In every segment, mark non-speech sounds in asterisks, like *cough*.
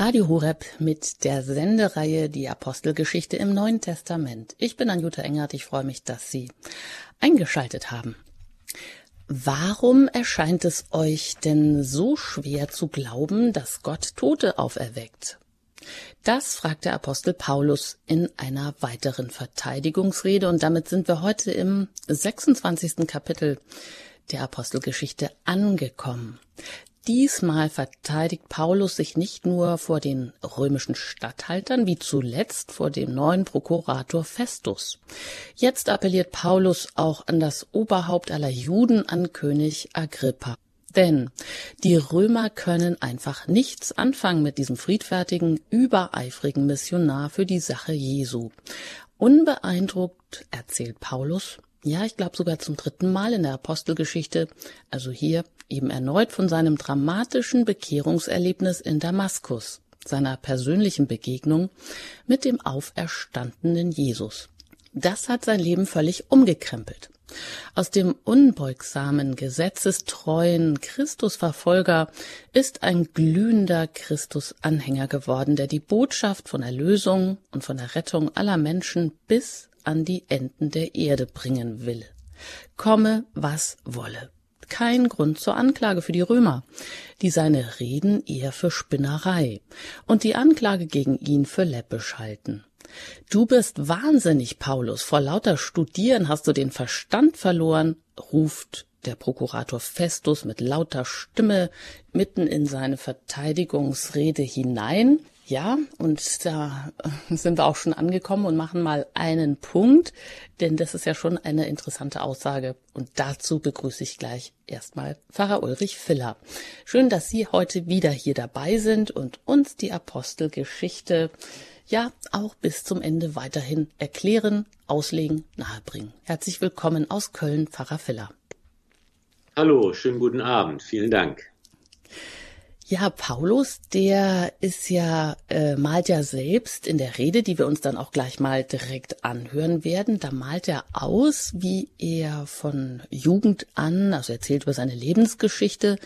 Radio Horeb mit der Sendereihe Die Apostelgeschichte im Neuen Testament. Ich bin Anjuta Engert, ich freue mich, dass Sie eingeschaltet haben. Warum erscheint es euch denn so schwer zu glauben, dass Gott Tote auferweckt? Das fragt der Apostel Paulus in einer weiteren Verteidigungsrede und damit sind wir heute im 26. Kapitel der Apostelgeschichte angekommen. Diesmal verteidigt Paulus sich nicht nur vor den römischen Statthaltern, wie zuletzt vor dem neuen Prokurator Festus. Jetzt appelliert Paulus auch an das Oberhaupt aller Juden, an König Agrippa. Denn die Römer können einfach nichts anfangen mit diesem friedfertigen, übereifrigen Missionar für die Sache Jesu. Unbeeindruckt erzählt Paulus, ja, ich glaube sogar zum dritten Mal in der Apostelgeschichte, also hier eben erneut von seinem dramatischen Bekehrungserlebnis in Damaskus, seiner persönlichen Begegnung mit dem auferstandenen Jesus. Das hat sein Leben völlig umgekrempelt. Aus dem unbeugsamen, gesetzestreuen Christusverfolger ist ein glühender Christusanhänger geworden, der die Botschaft von Erlösung und von der Rettung aller Menschen bis an die Enden der Erde bringen will. Komme, was wolle. Kein Grund zur Anklage für die Römer, die seine Reden eher für Spinnerei und die Anklage gegen ihn für läppisch halten. Du bist wahnsinnig, Paulus. Vor lauter Studieren hast du den Verstand verloren, ruft der Prokurator Festus mit lauter Stimme mitten in seine Verteidigungsrede hinein. Ja, und da sind wir auch schon angekommen und machen mal einen Punkt, denn das ist ja schon eine interessante Aussage. Und dazu begrüße ich gleich erstmal Pfarrer Ulrich Filler. Schön, dass Sie heute wieder hier dabei sind und uns die Apostelgeschichte ja auch bis zum Ende weiterhin erklären, auslegen, nahebringen. Herzlich willkommen aus Köln, Pfarrer Filler. Hallo, schönen guten Abend. Vielen Dank. Ja, Paulus, der ist ja, äh, malt ja selbst in der Rede, die wir uns dann auch gleich mal direkt anhören werden. Da malt er aus, wie er von Jugend an, also erzählt über seine Lebensgeschichte,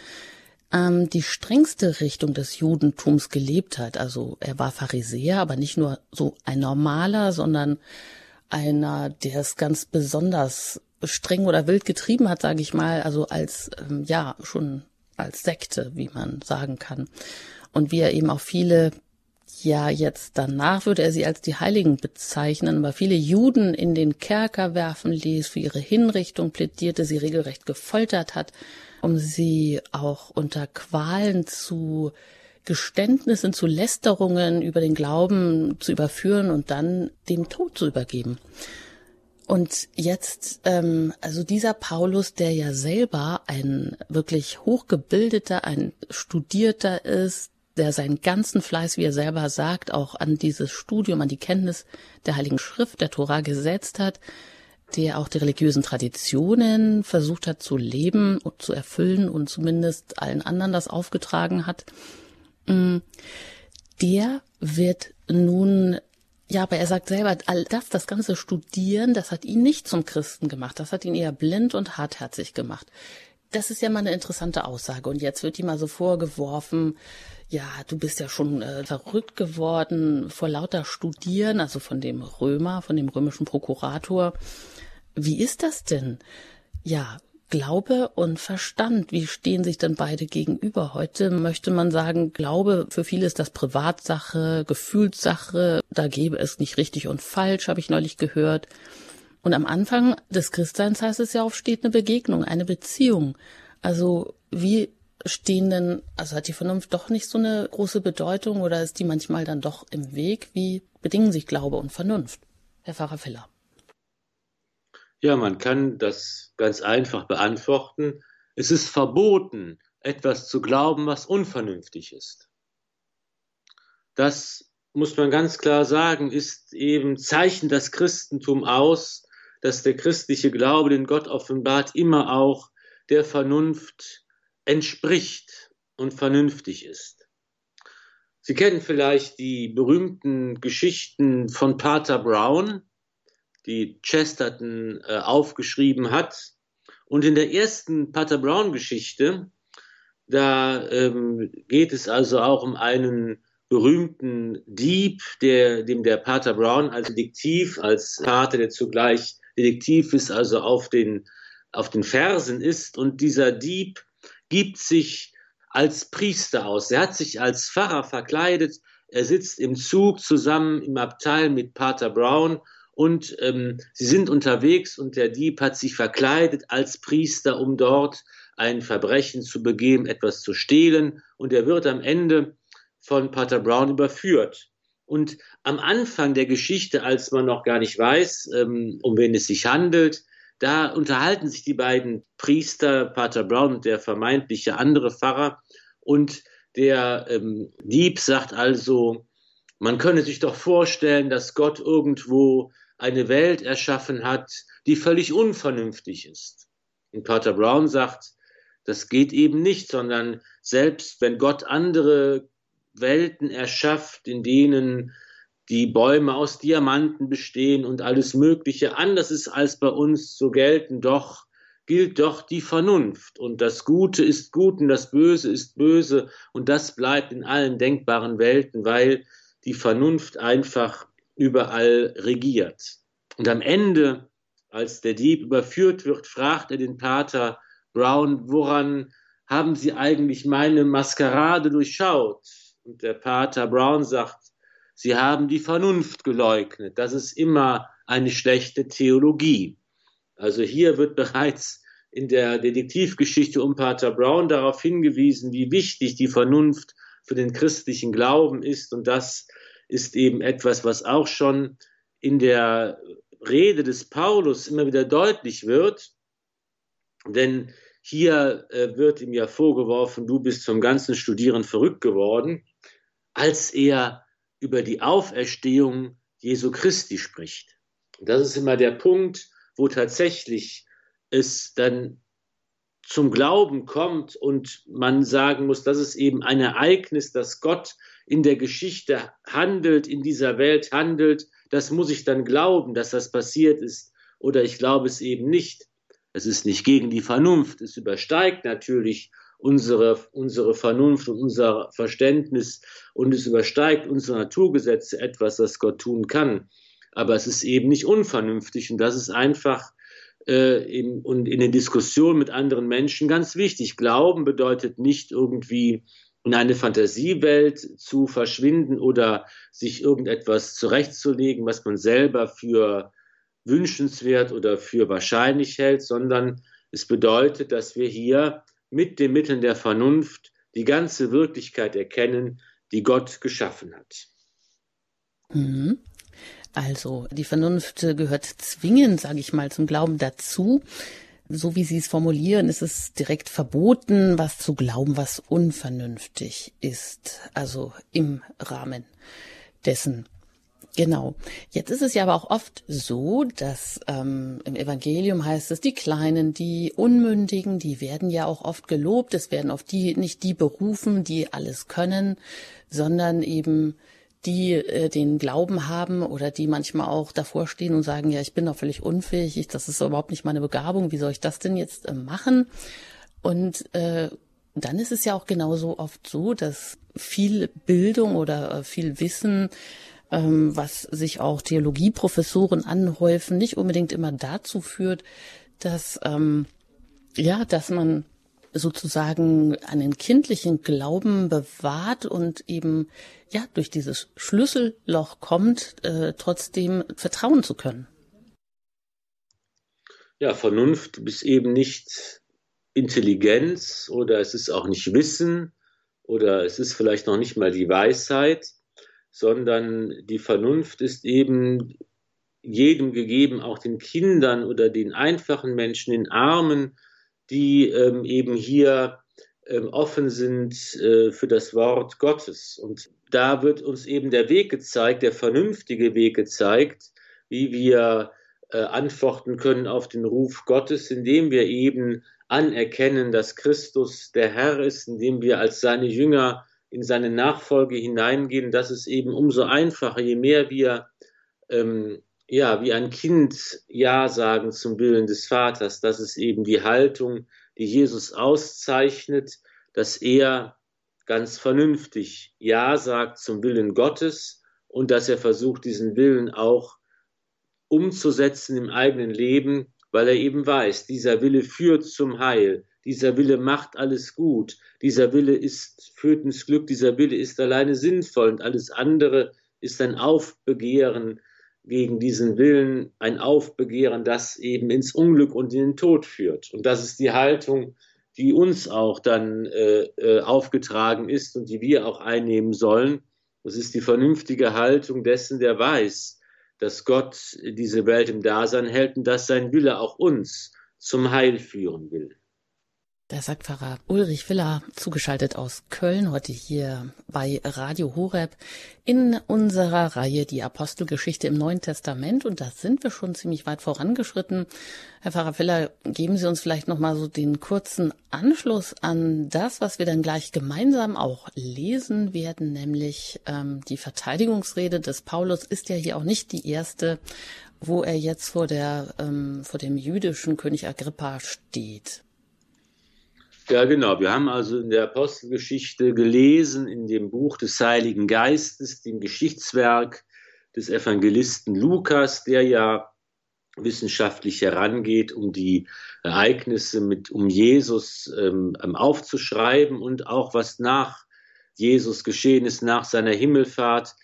ähm, die strengste Richtung des Judentums gelebt hat. Also er war Pharisäer, aber nicht nur so ein normaler, sondern einer, der es ganz besonders streng oder wild getrieben hat, sage ich mal, also als ähm, ja schon als Sekte, wie man sagen kann. Und wie er eben auch viele, ja, jetzt danach würde er sie als die Heiligen bezeichnen, aber viele Juden in den Kerker werfen ließ, für ihre Hinrichtung plädierte, sie regelrecht gefoltert hat, um sie auch unter Qualen zu Geständnissen, zu Lästerungen über den Glauben zu überführen und dann dem Tod zu übergeben. Und jetzt, ähm, also dieser Paulus, der ja selber ein wirklich hochgebildeter, ein studierter ist, der seinen ganzen Fleiß, wie er selber sagt, auch an dieses Studium, an die Kenntnis der Heiligen Schrift, der Tora gesetzt hat, der auch die religiösen Traditionen versucht hat zu leben und zu erfüllen und zumindest allen anderen das aufgetragen hat, mm, der wird nun ja, aber er sagt selber, all das, das ganze Studieren, das hat ihn nicht zum Christen gemacht. Das hat ihn eher blind und hartherzig gemacht. Das ist ja mal eine interessante Aussage. Und jetzt wird ihm also vorgeworfen, ja, du bist ja schon äh, verrückt geworden vor lauter Studieren, also von dem Römer, von dem römischen Prokurator. Wie ist das denn? Ja, Glaube und Verstand, wie stehen sich denn beide gegenüber? Heute möchte man sagen, Glaube für viele ist das Privatsache, Gefühlssache, da gäbe es nicht richtig und falsch, habe ich neulich gehört. Und am Anfang des Christseins heißt es ja auch, steht eine Begegnung, eine Beziehung. Also wie stehen denn, also hat die Vernunft doch nicht so eine große Bedeutung oder ist die manchmal dann doch im Weg? Wie bedingen sich Glaube und Vernunft? Herr Pfarrer Filler. Ja, man kann das ganz einfach beantworten. Es ist verboten, etwas zu glauben, was unvernünftig ist. Das muss man ganz klar sagen, ist eben Zeichen das Christentum aus, dass der christliche Glaube, den Gott offenbart, immer auch der Vernunft entspricht und vernünftig ist. Sie kennen vielleicht die berühmten Geschichten von Pater Brown, die Chesterton äh, aufgeschrieben hat. Und in der ersten Pater Brown Geschichte, da ähm, geht es also auch um einen berühmten Dieb, der, dem der Pater Brown als Detektiv, als Pater, der zugleich Detektiv ist, also auf den, auf den Fersen ist. Und dieser Dieb gibt sich als Priester aus. Er hat sich als Pfarrer verkleidet. Er sitzt im Zug zusammen im Abteil mit Pater Brown und ähm, sie sind unterwegs und der Dieb hat sich verkleidet als Priester, um dort ein Verbrechen zu begehen, etwas zu stehlen und er wird am Ende von Pater Brown überführt. Und am Anfang der Geschichte, als man noch gar nicht weiß, ähm, um wen es sich handelt, da unterhalten sich die beiden Priester, Pater Brown und der vermeintliche andere Pfarrer. Und der ähm, Dieb sagt also, man könne sich doch vorstellen, dass Gott irgendwo eine Welt erschaffen hat, die völlig unvernünftig ist. Und Pater Brown sagt, das geht eben nicht, sondern selbst wenn Gott andere Welten erschafft, in denen die Bäume aus Diamanten bestehen und alles Mögliche anders ist als bei uns, so gelten doch, gilt doch die Vernunft. Und das Gute ist gut und das Böse ist böse und das bleibt in allen denkbaren Welten, weil die Vernunft einfach überall regiert. Und am Ende, als der Dieb überführt wird, fragt er den Pater Brown, woran haben Sie eigentlich meine Maskerade durchschaut? Und der Pater Brown sagt, Sie haben die Vernunft geleugnet. Das ist immer eine schlechte Theologie. Also hier wird bereits in der Detektivgeschichte um Pater Brown darauf hingewiesen, wie wichtig die Vernunft für den christlichen Glauben ist. Und das ist eben etwas, was auch schon in der Rede des Paulus immer wieder deutlich wird. Denn hier äh, wird ihm ja vorgeworfen, du bist vom ganzen Studieren verrückt geworden als er über die Auferstehung Jesu Christi spricht. Das ist immer der Punkt, wo tatsächlich es dann zum Glauben kommt und man sagen muss, das ist eben ein Ereignis, dass Gott in der Geschichte handelt, in dieser Welt handelt. Das muss ich dann glauben, dass das passiert ist. Oder ich glaube es eben nicht. Es ist nicht gegen die Vernunft. Es übersteigt natürlich unsere, unsere Vernunft und unser Verständnis und es übersteigt unsere Naturgesetze etwas, das Gott tun kann. Aber es ist eben nicht unvernünftig und das ist einfach äh, in, und in den Diskussionen mit anderen Menschen ganz wichtig. Glauben bedeutet nicht irgendwie in eine Fantasiewelt zu verschwinden oder sich irgendetwas zurechtzulegen, was man selber für wünschenswert oder für wahrscheinlich hält, sondern es bedeutet, dass wir hier mit den Mitteln der Vernunft die ganze Wirklichkeit erkennen, die Gott geschaffen hat. Mhm. Also die Vernunft gehört zwingend, sage ich mal, zum Glauben dazu. So wie Sie es formulieren, ist es direkt verboten, was zu glauben, was unvernünftig ist. Also im Rahmen dessen, Genau. Jetzt ist es ja aber auch oft so, dass ähm, im Evangelium heißt es, die Kleinen, die Unmündigen, die werden ja auch oft gelobt. Es werden oft die nicht die berufen, die alles können, sondern eben die äh, den Glauben haben oder die manchmal auch davor stehen und sagen, ja, ich bin doch völlig unfähig, ich, das ist überhaupt nicht meine Begabung, wie soll ich das denn jetzt äh, machen? Und äh, dann ist es ja auch genauso oft so, dass viel Bildung oder äh, viel Wissen ähm, was sich auch Theologieprofessoren anhäufen, nicht unbedingt immer dazu führt, dass ähm, ja, dass man sozusagen einen kindlichen Glauben bewahrt und eben ja durch dieses Schlüsselloch kommt, äh, trotzdem vertrauen zu können. Ja, Vernunft ist eben nicht Intelligenz oder es ist auch nicht Wissen oder es ist vielleicht noch nicht mal die Weisheit, sondern die Vernunft ist eben jedem gegeben, auch den Kindern oder den einfachen Menschen, den Armen, die ähm, eben hier ähm, offen sind äh, für das Wort Gottes. Und da wird uns eben der Weg gezeigt, der vernünftige Weg gezeigt, wie wir äh, antworten können auf den Ruf Gottes, indem wir eben anerkennen, dass Christus der Herr ist, indem wir als seine Jünger in seine Nachfolge hineingehen, das ist eben umso einfacher, je mehr wir ähm, ja wie ein Kind Ja sagen zum Willen des Vaters. Das ist eben die Haltung, die Jesus auszeichnet, dass er ganz vernünftig Ja sagt zum Willen Gottes und dass er versucht, diesen Willen auch umzusetzen im eigenen Leben, weil er eben weiß, dieser Wille führt zum Heil, dieser Wille macht alles gut, dieser Wille ist, führt ins Glück, dieser Wille ist alleine sinnvoll und alles andere ist ein Aufbegehren gegen diesen Willen, ein Aufbegehren, das eben ins Unglück und in den Tod führt. Und das ist die Haltung, die uns auch dann äh, äh, aufgetragen ist und die wir auch einnehmen sollen. Das ist die vernünftige Haltung dessen, der weiß, dass Gott diese Welt im Dasein hält und dass sein Wille auch uns zum Heil führen will. Der sagt Pfarrer Ulrich Willer, zugeschaltet aus Köln, heute hier bei Radio Horeb in unserer Reihe Die Apostelgeschichte im Neuen Testament. Und da sind wir schon ziemlich weit vorangeschritten. Herr Pfarrer Willer, geben Sie uns vielleicht nochmal so den kurzen Anschluss an das, was wir dann gleich gemeinsam auch lesen werden, nämlich ähm, die Verteidigungsrede des Paulus ist ja hier auch nicht die erste, wo er jetzt vor der, ähm, vor dem jüdischen König Agrippa steht. Ja, genau. Wir haben also in der Apostelgeschichte gelesen, in dem Buch des Heiligen Geistes, dem Geschichtswerk des Evangelisten Lukas, der ja wissenschaftlich herangeht, um die Ereignisse mit, um Jesus ähm, aufzuschreiben und auch was nach Jesus geschehen ist, nach seiner Himmelfahrt,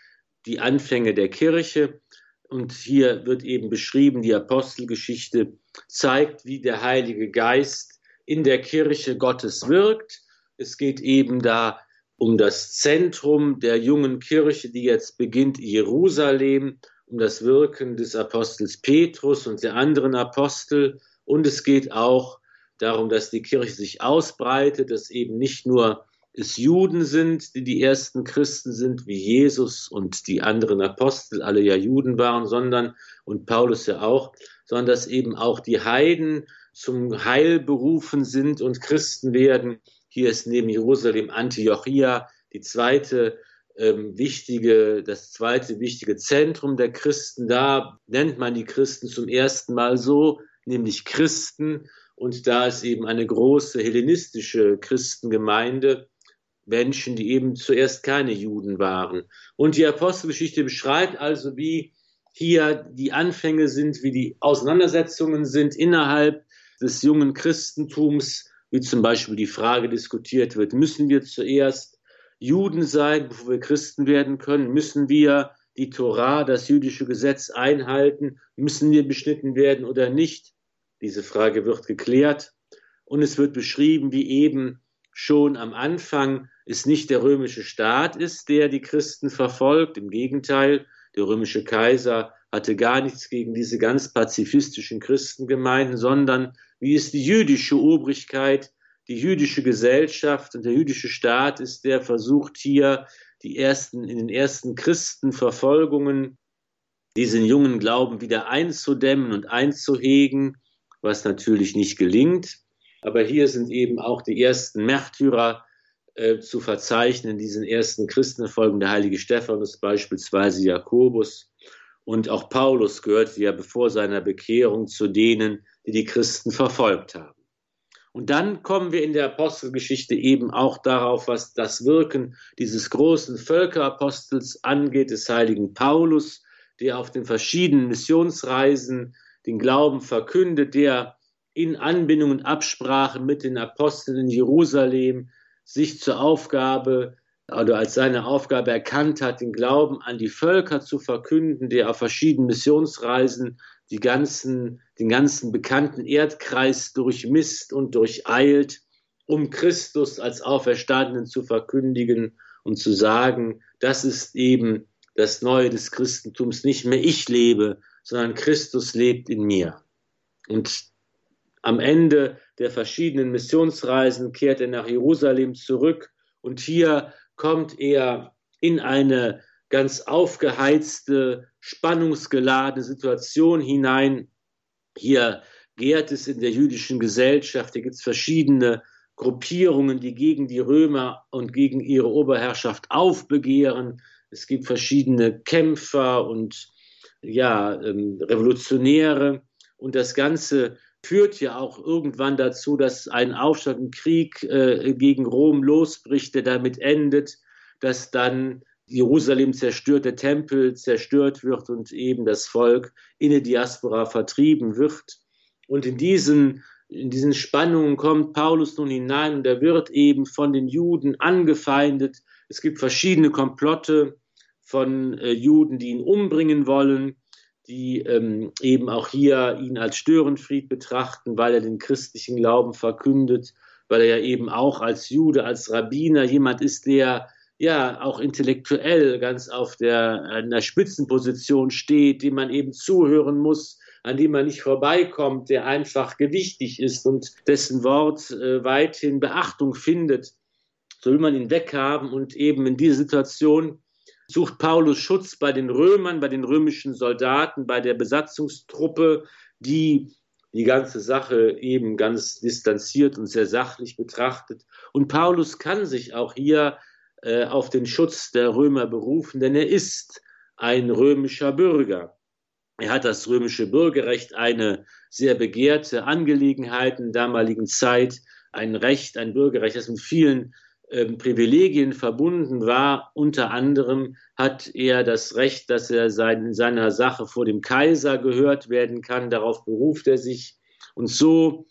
die Anfänge der Kirche. Und hier wird eben beschrieben, die Apostelgeschichte zeigt, wie der Heilige Geist in der Kirche Gottes wirkt. Es geht eben da um das Zentrum der jungen Kirche, die jetzt beginnt, Jerusalem, um das Wirken des Apostels Petrus und der anderen Apostel. Und es geht auch darum, dass die Kirche sich ausbreitet, dass eben nicht nur es Juden sind, die die ersten Christen sind, wie Jesus und die anderen Apostel, alle ja Juden waren, sondern, und Paulus ja auch, sondern dass eben auch die Heiden zum Heil berufen sind und Christen werden. Hier ist neben Jerusalem Antiochia die zweite ähm, wichtige, das zweite wichtige Zentrum der Christen. Da nennt man die Christen zum ersten Mal so, nämlich Christen. Und da ist eben eine große hellenistische Christengemeinde, Menschen, die eben zuerst keine Juden waren. Und die Apostelgeschichte beschreibt also, wie hier die Anfänge sind, wie die Auseinandersetzungen sind innerhalb des jungen Christentums, wie zum Beispiel die Frage diskutiert wird, müssen wir zuerst Juden sein, bevor wir Christen werden können? Müssen wir die Torah, das jüdische Gesetz einhalten? Müssen wir beschnitten werden oder nicht? Diese Frage wird geklärt. Und es wird beschrieben, wie eben schon am Anfang es nicht der römische Staat ist, der die Christen verfolgt. Im Gegenteil, der römische Kaiser hatte gar nichts gegen diese ganz pazifistischen Christengemeinden, sondern wie es die jüdische Obrigkeit, die jüdische Gesellschaft und der jüdische Staat ist, der versucht hier die ersten, in den ersten Christenverfolgungen diesen jungen Glauben wieder einzudämmen und einzuhegen, was natürlich nicht gelingt. Aber hier sind eben auch die ersten Märtyrer äh, zu verzeichnen, diesen ersten Christenverfolgen, der heilige Stephanus beispielsweise, Jakobus und auch Paulus gehörte ja bevor seiner Bekehrung zu denen, die die Christen verfolgt haben. Und dann kommen wir in der Apostelgeschichte eben auch darauf, was das Wirken dieses großen Völkerapostels angeht, des heiligen Paulus, der auf den verschiedenen Missionsreisen den Glauben verkündet, der in Anbindung und Absprache mit den Aposteln in Jerusalem sich zur Aufgabe oder als seine Aufgabe erkannt hat, den Glauben an die Völker zu verkünden, der auf verschiedenen Missionsreisen die ganzen, den ganzen bekannten Erdkreis durchmisst und durcheilt, um Christus als Auferstandenen zu verkündigen und zu sagen, das ist eben das Neue des Christentums. Nicht mehr ich lebe, sondern Christus lebt in mir. Und am Ende der verschiedenen Missionsreisen kehrt er nach Jerusalem zurück und hier kommt er in eine ganz aufgeheizte, spannungsgeladene Situation hinein. Hier gärt es in der jüdischen Gesellschaft, hier gibt es verschiedene Gruppierungen, die gegen die Römer und gegen ihre Oberherrschaft aufbegehren. Es gibt verschiedene Kämpfer und ja, ähm, Revolutionäre. Und das Ganze führt ja auch irgendwann dazu, dass ein Aufstand, ein Krieg äh, gegen Rom losbricht, der damit endet, dass dann Jerusalem zerstört, der Tempel zerstört wird und eben das Volk in die Diaspora vertrieben wird. Und in diesen, in diesen Spannungen kommt Paulus nun hinein und er wird eben von den Juden angefeindet. Es gibt verschiedene Komplotte von äh, Juden, die ihn umbringen wollen die ähm, eben auch hier ihn als Störenfried betrachten, weil er den christlichen Glauben verkündet, weil er ja eben auch als Jude, als Rabbiner jemand ist, der ja auch intellektuell ganz auf der, einer Spitzenposition steht, dem man eben zuhören muss, an dem man nicht vorbeikommt, der einfach gewichtig ist und dessen Wort äh, weithin Beachtung findet. So will man ihn weghaben und eben in dieser Situation sucht Paulus Schutz bei den Römern, bei den römischen Soldaten, bei der Besatzungstruppe, die die ganze Sache eben ganz distanziert und sehr sachlich betrachtet. Und Paulus kann sich auch hier äh, auf den Schutz der Römer berufen, denn er ist ein römischer Bürger. Er hat das römische Bürgerrecht, eine sehr begehrte Angelegenheit in der damaligen Zeit, ein Recht, ein Bürgerrecht, das mit vielen ähm, Privilegien verbunden war. Unter anderem hat er das Recht, dass er sein, in seiner Sache vor dem Kaiser gehört werden kann. Darauf beruft er sich. Und so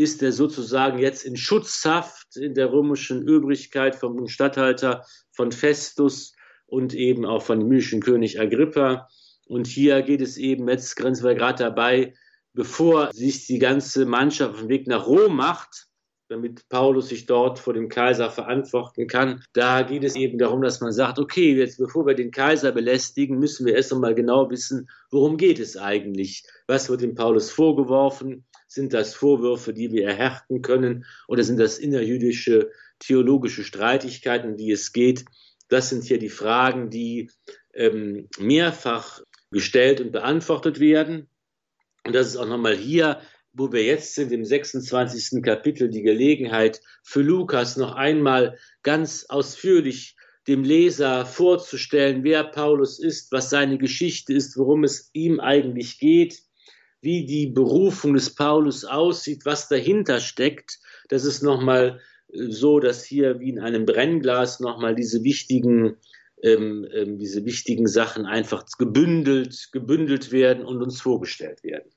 ist er sozusagen jetzt in Schutzhaft in der römischen Übrigkeit vom Statthalter von Festus und eben auch von dem jüdischen König Agrippa. Und hier geht es eben, jetzt grenzen wir gerade dabei, bevor sich die ganze Mannschaft auf den Weg nach Rom macht, damit Paulus sich dort vor dem Kaiser verantworten kann. Da geht es eben darum, dass man sagt, okay, jetzt bevor wir den Kaiser belästigen, müssen wir erst einmal genau wissen, worum geht es eigentlich? Was wird dem Paulus vorgeworfen? Sind das Vorwürfe, die wir erhärten können? Oder sind das innerjüdische theologische Streitigkeiten, die es geht? Das sind hier die Fragen, die ähm, mehrfach gestellt und beantwortet werden. Und das ist auch nochmal hier wo wir jetzt sind, im 26. Kapitel, die Gelegenheit für Lukas noch einmal ganz ausführlich dem Leser vorzustellen, wer Paulus ist, was seine Geschichte ist, worum es ihm eigentlich geht, wie die Berufung des Paulus aussieht, was dahinter steckt. Das ist nochmal äh, so, dass hier wie in einem Brennglas nochmal diese wichtigen ähm, ähm, diese wichtigen Sachen einfach gebündelt, gebündelt werden und uns vorgestellt werden.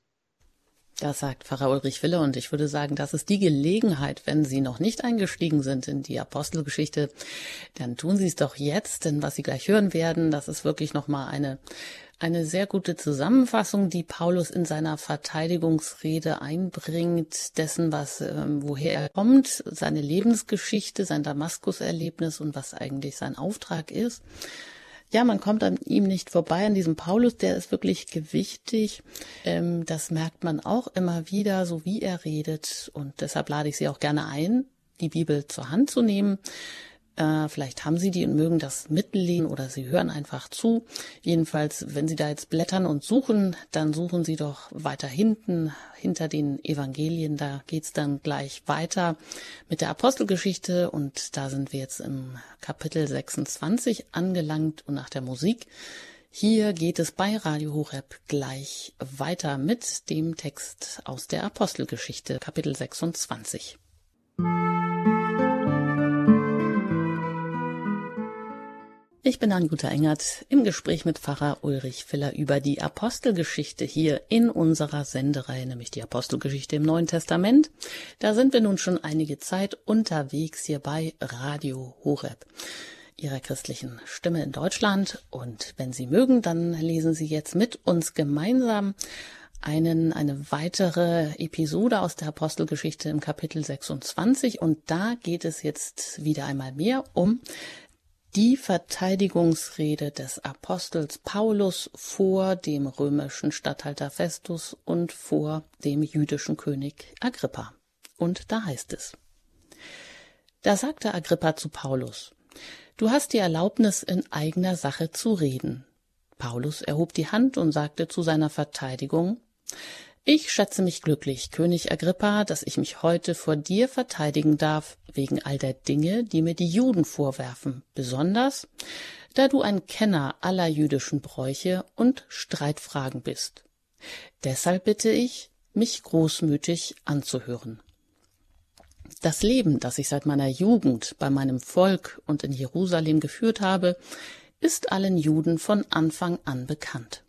Das sagt Pfarrer Ulrich Wille und ich würde sagen, das ist die Gelegenheit, wenn Sie noch nicht eingestiegen sind in die Apostelgeschichte, dann tun Sie es doch jetzt, denn was Sie gleich hören werden, das ist wirklich nochmal eine, eine sehr gute Zusammenfassung, die Paulus in seiner Verteidigungsrede einbringt, dessen, was, ähm, woher er kommt, seine Lebensgeschichte, sein Damaskuserlebnis und was eigentlich sein Auftrag ist ja, man kommt an ihm nicht vorbei, an diesem Paulus, der ist wirklich gewichtig. Ähm, das merkt man auch immer wieder, so wie er redet. Und deshalb lade ich Sie auch gerne ein, die Bibel zur Hand zu nehmen. Äh, vielleicht haben Sie die und mögen das mitlesen oder Sie hören einfach zu. Jedenfalls, wenn Sie da jetzt blättern und suchen, dann suchen Sie doch weiter hinten, hinter den Evangelien. Da geht's dann gleich weiter mit der Apostelgeschichte und da sind wir jetzt im Kapitel 26 angelangt und nach der Musik. Hier geht es bei Radio Horeb gleich weiter mit dem Text aus der Apostelgeschichte, Kapitel 26. Ich bin Anjuta Engert im Gespräch mit Pfarrer Ulrich Filler über die Apostelgeschichte hier in unserer Sendereihe, nämlich die Apostelgeschichte im Neuen Testament. Da sind wir nun schon einige Zeit unterwegs hier bei Radio Horeb, Ihrer christlichen Stimme in Deutschland. Und wenn Sie mögen, dann lesen Sie jetzt mit uns gemeinsam einen, eine weitere Episode aus der Apostelgeschichte im Kapitel 26 und da geht es jetzt wieder einmal mehr um die Verteidigungsrede des Apostels Paulus vor dem römischen Statthalter Festus und vor dem jüdischen König Agrippa. Und da heißt es. Da sagte Agrippa zu Paulus, Du hast die Erlaubnis, in eigener Sache zu reden. Paulus erhob die Hand und sagte zu seiner Verteidigung, ich schätze mich glücklich, König Agrippa, dass ich mich heute vor dir verteidigen darf, wegen all der Dinge, die mir die Juden vorwerfen, besonders, da du ein Kenner aller jüdischen Bräuche und Streitfragen bist. Deshalb bitte ich, mich großmütig anzuhören. Das Leben, das ich seit meiner Jugend bei meinem Volk und in Jerusalem geführt habe, ist allen Juden von Anfang an bekannt.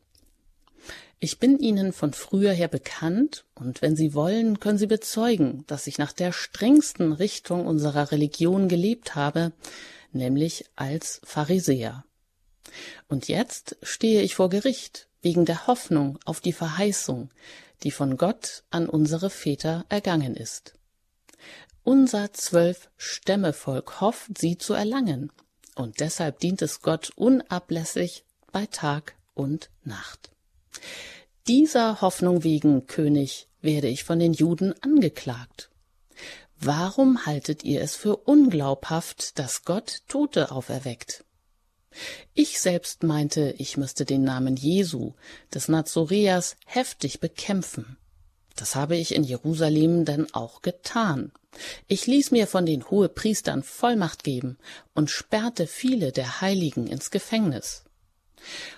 Ich bin ihnen von früher her bekannt, und wenn sie wollen, können sie bezeugen, dass ich nach der strengsten Richtung unserer Religion gelebt habe, nämlich als Pharisäer. Und jetzt stehe ich vor Gericht wegen der Hoffnung auf die Verheißung, die von Gott an unsere Väter ergangen ist. Unser zwölf Stämmevolk hofft, sie zu erlangen, und deshalb dient es Gott unablässig bei Tag und Nacht. Dieser Hoffnung wegen, König, werde ich von den Juden angeklagt. Warum haltet ihr es für unglaubhaft, dass Gott Tote auferweckt? Ich selbst meinte, ich müsste den Namen Jesu, des Nazoreas, heftig bekämpfen. Das habe ich in Jerusalem denn auch getan. Ich ließ mir von den Hohepriestern Vollmacht geben und sperrte viele der Heiligen ins Gefängnis.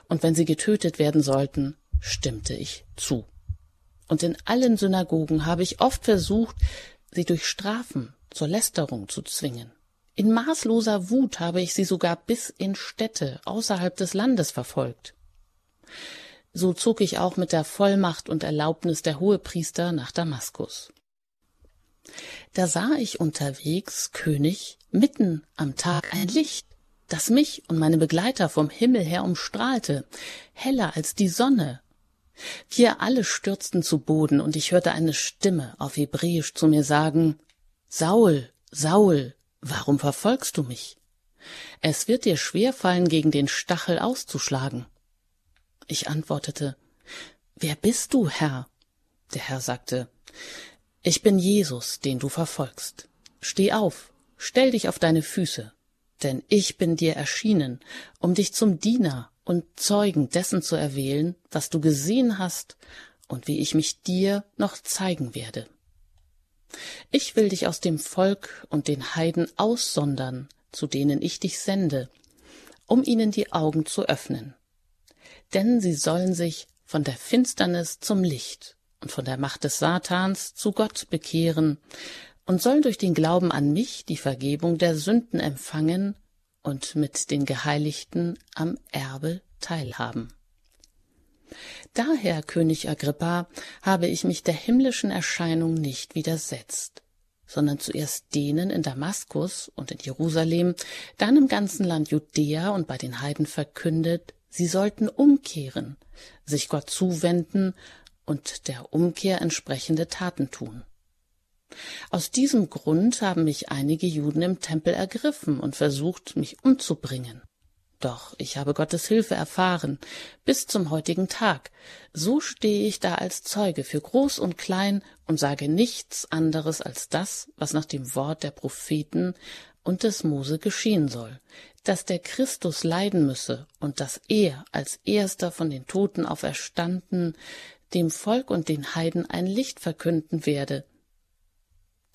Und wenn sie getötet werden sollten, stimmte ich zu. Und in allen Synagogen habe ich oft versucht, sie durch Strafen zur Lästerung zu zwingen. In maßloser Wut habe ich sie sogar bis in Städte außerhalb des Landes verfolgt. So zog ich auch mit der Vollmacht und Erlaubnis der Hohepriester nach Damaskus. Da sah ich unterwegs, König, mitten am Tag ein Licht, das mich und meine Begleiter vom Himmel her umstrahlte, heller als die Sonne. Wir alle stürzten zu Boden, und ich hörte eine Stimme auf Hebräisch zu mir sagen Saul, Saul, warum verfolgst du mich? Es wird dir schwer fallen, gegen den Stachel auszuschlagen. Ich antwortete Wer bist du, Herr? Der Herr sagte ich bin Jesus, den du verfolgst. Steh auf, stell dich auf deine Füße, denn ich bin dir erschienen, um dich zum Diener und Zeugen dessen zu erwählen, was du gesehen hast und wie ich mich dir noch zeigen werde. Ich will dich aus dem Volk und den Heiden aussondern, zu denen ich dich sende, um ihnen die Augen zu öffnen. Denn sie sollen sich von der Finsternis zum Licht und von der Macht des Satans zu Gott bekehren und sollen durch den Glauben an mich die Vergebung der Sünden empfangen und mit den Geheiligten am Erbe teilhaben. Daher, König Agrippa, habe ich mich der himmlischen Erscheinung nicht widersetzt, sondern zuerst denen in Damaskus und in Jerusalem, dann im ganzen Land Judäa und bei den Heiden verkündet, sie sollten umkehren, sich Gott zuwenden und der Umkehr entsprechende Taten tun. Aus diesem Grund haben mich einige Juden im Tempel ergriffen und versucht, mich umzubringen. Doch ich habe Gottes Hilfe erfahren, bis zum heutigen Tag. So stehe ich da als Zeuge für groß und klein und sage nichts anderes als das, was nach dem Wort der Propheten und des Mose geschehen soll, dass der Christus leiden müsse und dass er als erster von den Toten auferstanden dem Volk und den Heiden ein Licht verkünden werde.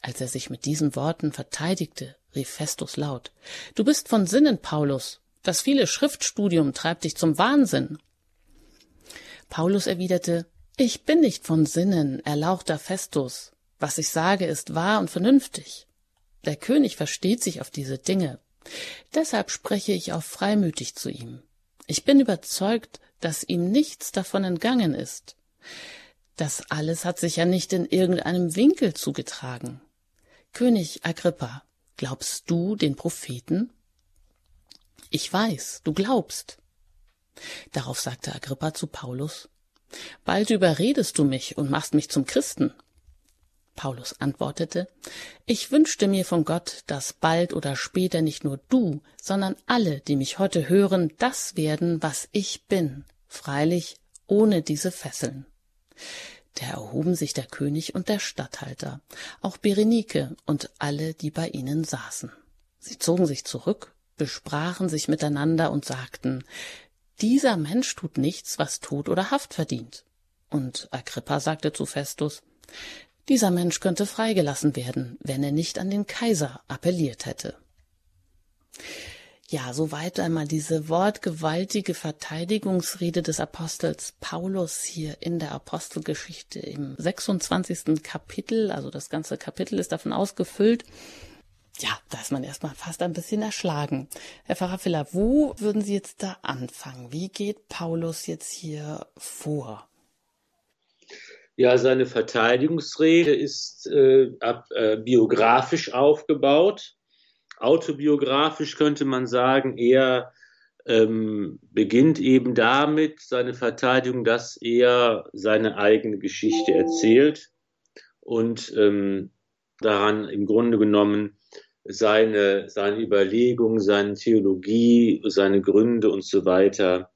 Als er sich mit diesen Worten verteidigte, rief Festus laut Du bist von Sinnen, Paulus. Das viele Schriftstudium treibt dich zum Wahnsinn. Paulus erwiderte Ich bin nicht von Sinnen, erlauchter Festus. Was ich sage, ist wahr und vernünftig. Der König versteht sich auf diese Dinge. Deshalb spreche ich auch freimütig zu ihm. Ich bin überzeugt, dass ihm nichts davon entgangen ist. Das alles hat sich ja nicht in irgendeinem Winkel zugetragen. König Agrippa, glaubst du den Propheten? Ich weiß, du glaubst. Darauf sagte Agrippa zu Paulus, Bald überredest du mich und machst mich zum Christen. Paulus antwortete, Ich wünschte mir von Gott, dass bald oder später nicht nur du, sondern alle, die mich heute hören, das werden, was ich bin, freilich ohne diese Fesseln. Da erhoben sich der König und der Statthalter, auch Berenike und alle, die bei ihnen saßen. Sie zogen sich zurück, besprachen sich miteinander und sagten, dieser Mensch tut nichts, was Tod oder Haft verdient. Und Agrippa sagte zu Festus, dieser Mensch könnte freigelassen werden, wenn er nicht an den Kaiser appelliert hätte. Ja, soweit einmal diese wortgewaltige Verteidigungsrede des Apostels Paulus hier in der Apostelgeschichte im 26. Kapitel. Also das ganze Kapitel ist davon ausgefüllt. Ja, da ist man erstmal fast ein bisschen erschlagen. Herr Pfarrer Filler, wo würden Sie jetzt da anfangen? Wie geht Paulus jetzt hier vor? Ja, seine Verteidigungsrede ist äh, ab, äh, biografisch aufgebaut autobiografisch könnte man sagen, er ähm, beginnt eben damit seine Verteidigung, dass er seine eigene Geschichte erzählt und ähm, daran im Grunde genommen seine, seine Überlegungen, seine Theologie, seine Gründe und so weiter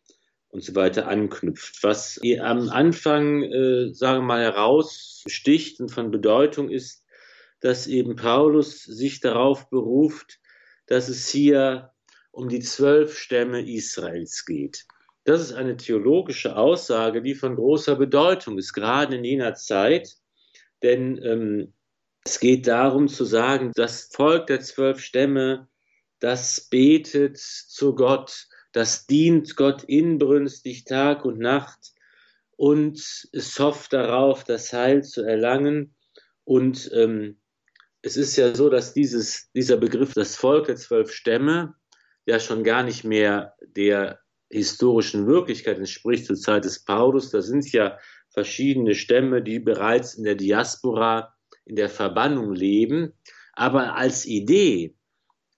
und so weiter anknüpft. Was am Anfang, äh, sagen wir mal, heraussticht und von Bedeutung ist, dass eben Paulus sich darauf beruft, dass es hier um die zwölf Stämme Israels geht. Das ist eine theologische Aussage, die von großer Bedeutung ist, gerade in jener Zeit, denn ähm, es geht darum zu sagen, das Volk der zwölf Stämme, das betet zu Gott, das dient Gott inbrünstig Tag und Nacht und es hofft darauf, das Heil zu erlangen und ähm, es ist ja so, dass dieses, dieser Begriff, das Volk der zwölf Stämme, ja schon gar nicht mehr der historischen Wirklichkeit entspricht zur Zeit des Paulus. Da sind ja verschiedene Stämme, die bereits in der Diaspora, in der Verbannung leben. Aber als Idee,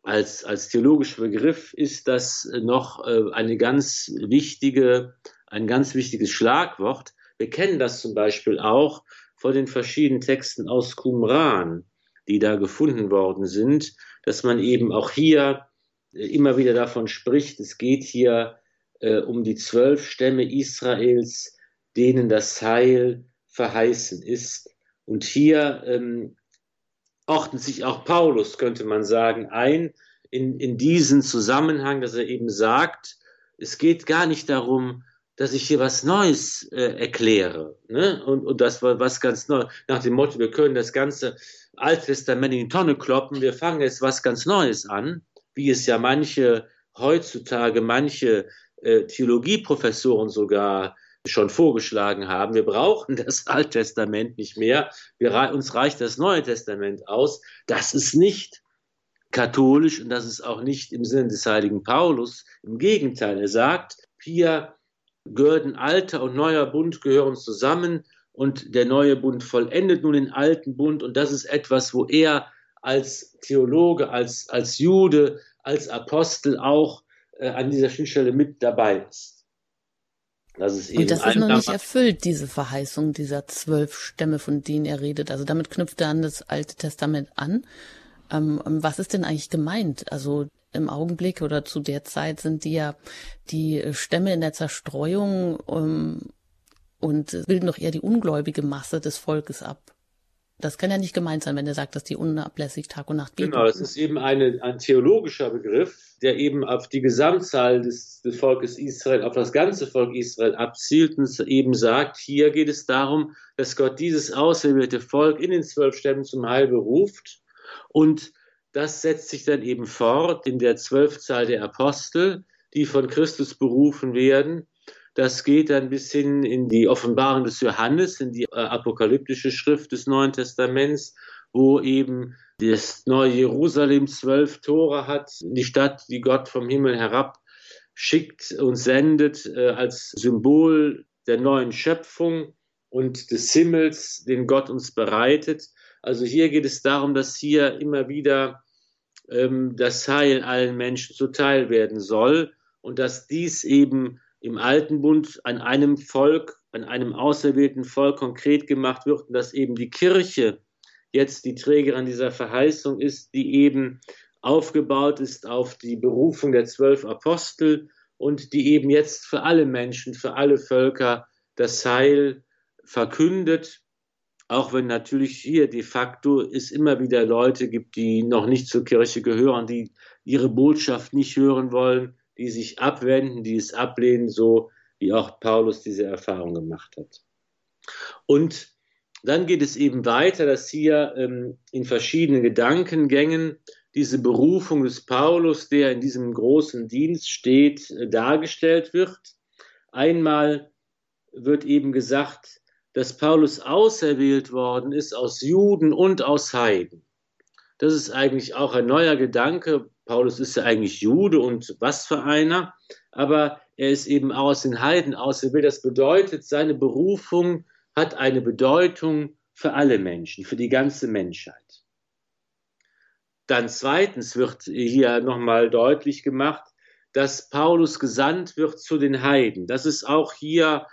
als, als theologischer Begriff ist das noch äh, eine ganz wichtige, ein ganz wichtiges Schlagwort. Wir kennen das zum Beispiel auch von den verschiedenen Texten aus Qumran die da gefunden worden sind, dass man eben auch hier äh, immer wieder davon spricht, es geht hier äh, um die zwölf Stämme Israels, denen das Heil verheißen ist. Und hier ähm, ordnet sich auch Paulus, könnte man sagen, ein in, in diesen Zusammenhang, dass er eben sagt, es geht gar nicht darum, dass ich hier was Neues äh, erkläre. Ne? Und, und das war was ganz Neues. Nach dem Motto, wir können das ganze Alttestament in die Tonne kloppen, wir fangen jetzt was ganz Neues an, wie es ja manche heutzutage, manche äh, Theologieprofessoren sogar schon vorgeschlagen haben. Wir brauchen das *laughs* Alttestament nicht mehr. Wir, uns reicht das Neue Testament aus. Das ist nicht katholisch und das ist auch nicht im Sinne des heiligen Paulus. Im Gegenteil, er sagt, hier gehören alter und neuer Bund gehören zusammen und der neue Bund vollendet nun den alten Bund und das ist etwas, wo er als Theologe, als, als Jude, als Apostel auch äh, an dieser Schnittstelle mit dabei ist. Das ist eben und das ist noch nicht erfüllt, diese Verheißung dieser zwölf Stämme, von denen er redet. Also damit knüpft er an das Alte Testament an. Ähm, was ist denn eigentlich gemeint? Also im Augenblick oder zu der Zeit sind die ja die Stämme in der Zerstreuung ähm, und bilden doch eher die ungläubige Masse des Volkes ab. Das kann ja nicht gemeint sein, wenn er sagt, dass die unablässig Tag und Nacht beten. Genau, das ist eben eine, ein theologischer Begriff, der eben auf die Gesamtzahl des, des Volkes Israel, auf das ganze Volk Israel abzielt und eben sagt, hier geht es darum, dass Gott dieses auserwählte Volk in den zwölf Stämmen zum Heil beruft und das setzt sich dann eben fort in der Zwölfzahl der Apostel, die von Christus berufen werden das geht dann bis hin in die Offenbarung des Johannes, in die äh, apokalyptische Schrift des Neuen Testaments, wo eben das neue Jerusalem zwölf Tore hat, die Stadt, die Gott vom Himmel herab schickt und sendet äh, als Symbol der neuen Schöpfung und des Himmels, den Gott uns bereitet. Also hier geht es darum, dass hier immer wieder ähm, das Heil allen Menschen zuteil werden soll und dass dies eben im Alten Bund an einem Volk, an einem auserwählten Volk konkret gemacht wird und dass eben die Kirche jetzt die Trägerin dieser Verheißung ist, die eben aufgebaut ist auf die Berufung der zwölf Apostel und die eben jetzt für alle Menschen, für alle Völker das Heil verkündet, auch wenn natürlich hier de facto es immer wieder Leute gibt, die noch nicht zur Kirche gehören, die ihre Botschaft nicht hören wollen, die sich abwenden, die es ablehnen, so wie auch Paulus diese Erfahrung gemacht hat. Und dann geht es eben weiter, dass hier ähm, in verschiedenen Gedankengängen diese Berufung des Paulus, der in diesem großen Dienst steht, äh, dargestellt wird. Einmal wird eben gesagt, dass Paulus auserwählt worden ist aus Juden und aus Heiden. Das ist eigentlich auch ein neuer Gedanke. Paulus ist ja eigentlich Jude und was für einer, aber er ist eben aus den Heiden auserwählt. Das bedeutet, seine Berufung hat eine Bedeutung für alle Menschen, für die ganze Menschheit. Dann zweitens wird hier nochmal deutlich gemacht, dass Paulus gesandt wird zu den Heiden. Das ist auch hier,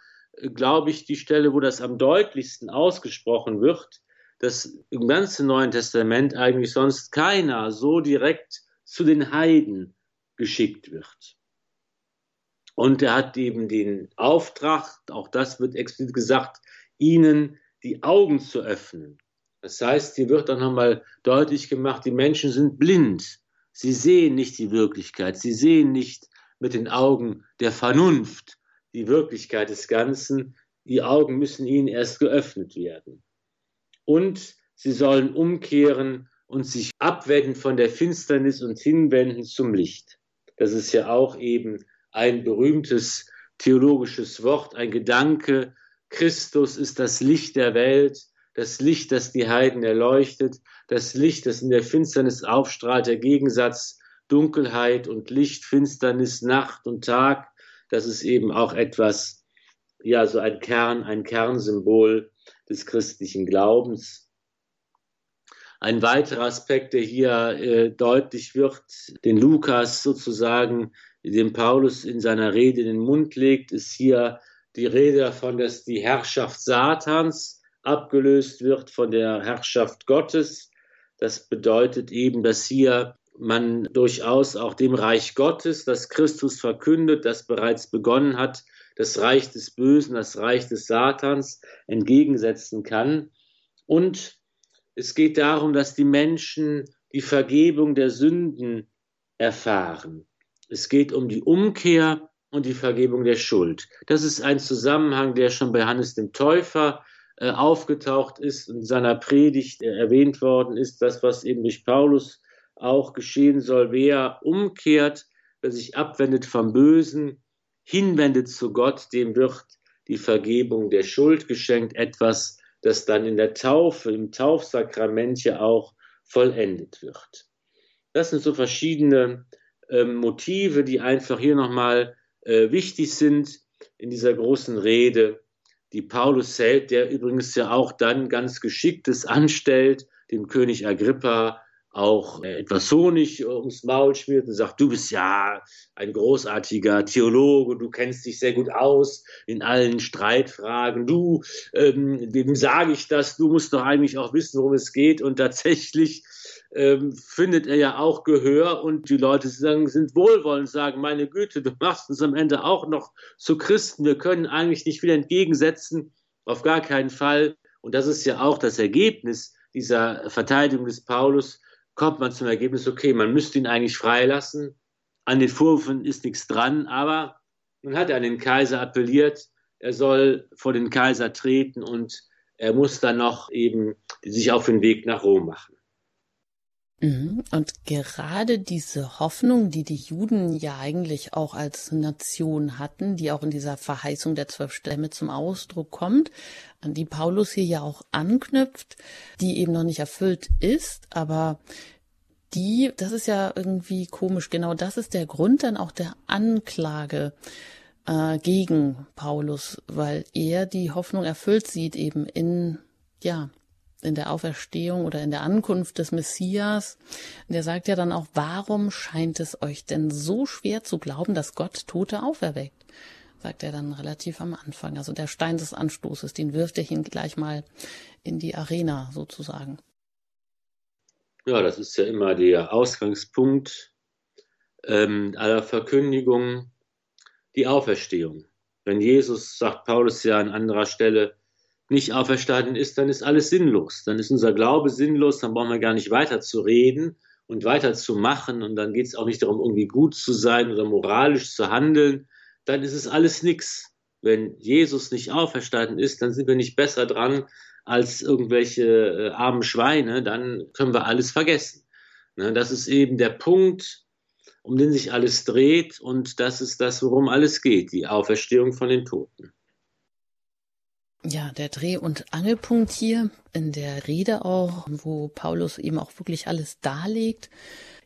glaube ich, die Stelle, wo das am deutlichsten ausgesprochen wird, dass im ganzen Neuen Testament eigentlich sonst keiner so direkt zu den Heiden geschickt wird. Und er hat eben den Auftrag, auch das wird explizit gesagt, ihnen die Augen zu öffnen. Das heißt, hier wird dann nochmal deutlich gemacht, die Menschen sind blind. Sie sehen nicht die Wirklichkeit. Sie sehen nicht mit den Augen der Vernunft die Wirklichkeit des Ganzen. Die Augen müssen ihnen erst geöffnet werden. Und sie sollen umkehren und sich abwenden von der Finsternis und hinwenden zum Licht. Das ist ja auch eben ein berühmtes theologisches Wort, ein Gedanke. Christus ist das Licht der Welt, das Licht, das die Heiden erleuchtet, das Licht, das in der Finsternis aufstrahlt, der Gegensatz Dunkelheit und Licht, Finsternis, Nacht und Tag. Das ist eben auch etwas, ja, so ein Kern, ein Kernsymbol des christlichen Glaubens. Ein weiterer Aspekt, der hier äh, deutlich wird, den Lukas sozusagen den Paulus in seiner Rede in den Mund legt, ist hier die Rede davon, dass die Herrschaft Satans abgelöst wird von der Herrschaft Gottes. Das bedeutet eben, dass hier man durchaus auch dem Reich Gottes, das Christus verkündet, das bereits begonnen hat, das Reich des Bösen, das Reich des Satans entgegensetzen kann. Und es geht darum, dass die Menschen die Vergebung der Sünden erfahren. Es geht um die Umkehr und die Vergebung der Schuld. Das ist ein Zusammenhang, der schon bei Hannes dem Täufer äh, aufgetaucht ist und in seiner Predigt äh, erwähnt worden ist, das, was eben durch Paulus auch geschehen soll. Wer umkehrt, wer sich abwendet vom Bösen, hinwendet zu Gott, dem wird die Vergebung der Schuld geschenkt, etwas, das dann in der Taufe, im Taufsakrament ja auch vollendet wird. Das sind so verschiedene ähm, Motive, die einfach hier nochmal äh, wichtig sind in dieser großen Rede, die Paulus hält, der übrigens ja auch dann ganz Geschicktes anstellt, dem König Agrippa auch äh, etwas Honig ums Maul schmiert und sagt, du bist ja ein großartiger Theologe, du kennst dich sehr gut aus in allen Streitfragen, du, ähm, wem sage ich das, du musst doch eigentlich auch wissen, worum es geht. Und tatsächlich ähm, findet er ja auch Gehör und die Leute sagen, sind wohlwollend, sagen, meine Güte, du machst uns am Ende auch noch zu Christen, wir können eigentlich nicht viel entgegensetzen, auf gar keinen Fall. Und das ist ja auch das Ergebnis dieser Verteidigung des Paulus, kommt man zum Ergebnis, okay, man müsste ihn eigentlich freilassen, an den Vorwürfen ist nichts dran, aber nun hat er an den Kaiser appelliert, er soll vor den Kaiser treten und er muss dann noch eben sich auf den Weg nach Rom machen. Mhm. Und gerade diese Hoffnung, die die Juden ja eigentlich auch als Nation hatten, die auch in dieser Verheißung der zwölf Stämme zum Ausdruck kommt, an die Paulus hier ja auch anknüpft, die eben noch nicht erfüllt ist, aber die, das ist ja irgendwie komisch, genau das ist der Grund dann auch der Anklage äh, gegen Paulus, weil er die Hoffnung erfüllt sieht eben in, ja, in der Auferstehung oder in der Ankunft des Messias. Der sagt ja dann auch, warum scheint es euch denn so schwer zu glauben, dass Gott Tote auferweckt? Sagt er dann relativ am Anfang. Also der Stein des Anstoßes, den wirft er hin gleich mal in die Arena sozusagen. Ja, das ist ja immer der Ausgangspunkt ähm, aller Verkündigung, die Auferstehung. Wenn Jesus, sagt Paulus ja an anderer Stelle, nicht auferstanden ist, dann ist alles sinnlos. Dann ist unser Glaube sinnlos, dann brauchen wir gar nicht weiter zu reden und weiter zu machen und dann geht es auch nicht darum, irgendwie gut zu sein oder moralisch zu handeln. Dann ist es alles nichts. Wenn Jesus nicht auferstanden ist, dann sind wir nicht besser dran als irgendwelche äh, armen Schweine, dann können wir alles vergessen. Ne, das ist eben der Punkt, um den sich alles dreht und das ist das, worum alles geht, die Auferstehung von den Toten. Ja, der Dreh- und Angelpunkt hier in der Rede auch, wo Paulus eben auch wirklich alles darlegt.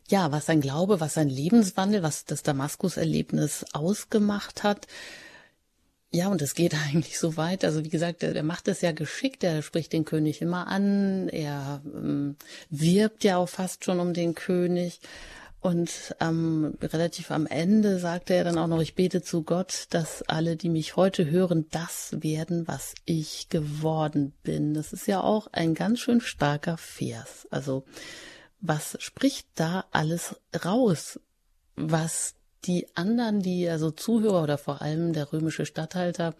Ja, was sein Glaube, was sein Lebenswandel, was das Damaskus-Erlebnis ausgemacht hat. Ja, und es geht *laughs* eigentlich so weit. Also wie gesagt, er, macht es ja geschickt. Er spricht den König immer an. Er ähm, wirbt ja auch fast schon um den König. Und ähm, relativ am Ende sagte er dann auch noch, ich bete zu Gott, dass alle, die mich heute hören, das werden, was ich geworden bin. Das ist ja auch ein ganz schön starker Vers. Also was spricht da alles raus, was die anderen, die also Zuhörer oder vor allem der römische Statthalter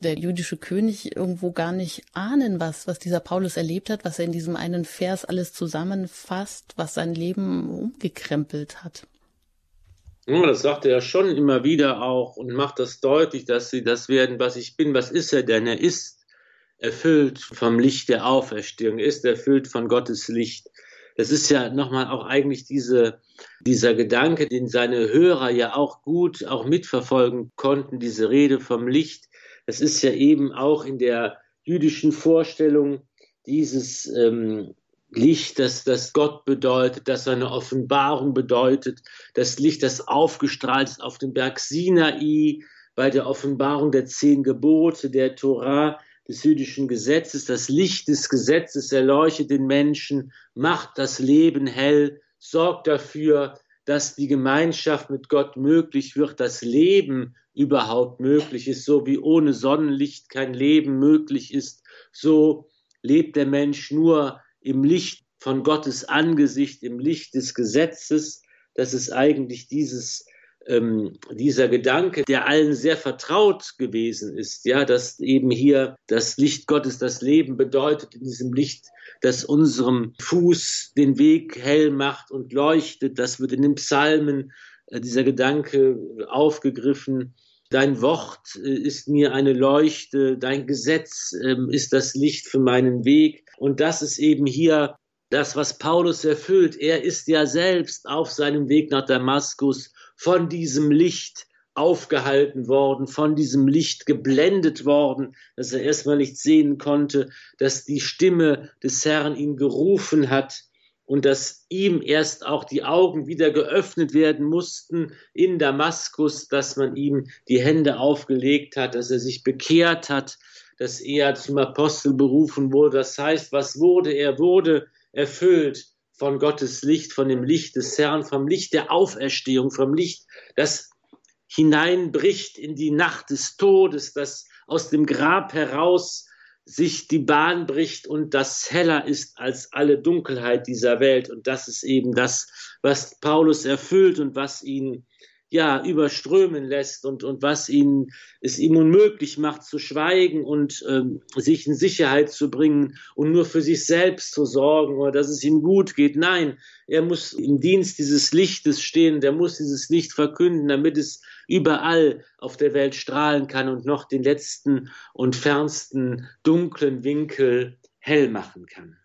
der jüdische König irgendwo gar nicht ahnen, was, was dieser Paulus erlebt hat, was er in diesem einen Vers alles zusammenfasst, was sein Leben umgekrempelt hat. Ja, das sagt er ja schon immer wieder auch und macht das deutlich, dass sie das werden, was ich bin. Was ist er denn? Er ist erfüllt vom Licht der Auferstehung, er ist erfüllt von Gottes Licht. Das ist ja nochmal auch eigentlich diese, dieser Gedanke, den seine Hörer ja auch gut auch mitverfolgen konnten, diese Rede vom Licht, es ist ja eben auch in der jüdischen Vorstellung dieses ähm, Licht, das, das Gott bedeutet, das seine Offenbarung bedeutet, das Licht, das aufgestrahlt ist auf dem Berg Sinai, bei der Offenbarung der zehn Gebote, der Torah, des jüdischen Gesetzes, das Licht des Gesetzes erleuchtet den Menschen, macht das Leben hell, sorgt dafür, dass die Gemeinschaft mit Gott möglich wird, das Leben überhaupt möglich ist, so wie ohne Sonnenlicht kein Leben möglich ist, so lebt der Mensch nur im Licht von Gottes Angesicht, im Licht des Gesetzes. Das ist eigentlich dieses ähm, dieser Gedanke, der allen sehr vertraut gewesen ist, ja, dass eben hier das Licht Gottes das Leben bedeutet, in diesem Licht das unserem Fuß den Weg hell macht und leuchtet. Das wird in den Psalmen äh, dieser Gedanke aufgegriffen. Dein Wort äh, ist mir eine Leuchte, dein Gesetz ähm, ist das Licht für meinen Weg. Und das ist eben hier das, was Paulus erfüllt. Er ist ja selbst auf seinem Weg nach Damaskus von diesem Licht aufgehalten worden, von diesem Licht geblendet worden, dass er erstmal nicht sehen konnte, dass die Stimme des Herrn ihn gerufen hat und dass ihm erst auch die Augen wieder geöffnet werden mussten in Damaskus, dass man ihm die Hände aufgelegt hat, dass er sich bekehrt hat, dass er zum Apostel berufen wurde. Das heißt, was wurde? Er wurde erfüllt von Gottes Licht, von dem Licht des Herrn, vom Licht der Auferstehung, vom Licht, das hineinbricht in die Nacht des Todes, das aus dem Grab heraus sich die Bahn bricht und das heller ist als alle Dunkelheit dieser Welt. Und das ist eben das, was Paulus erfüllt und was ihn ja überströmen lässt und, und was ihn, es ihm unmöglich macht zu schweigen und ähm, sich in Sicherheit zu bringen und nur für sich selbst zu sorgen oder dass es ihm gut geht. Nein, er muss im Dienst dieses Lichtes stehen, der muss dieses Licht verkünden, damit es überall auf der Welt strahlen kann und noch den letzten und fernsten dunklen Winkel hell machen kann.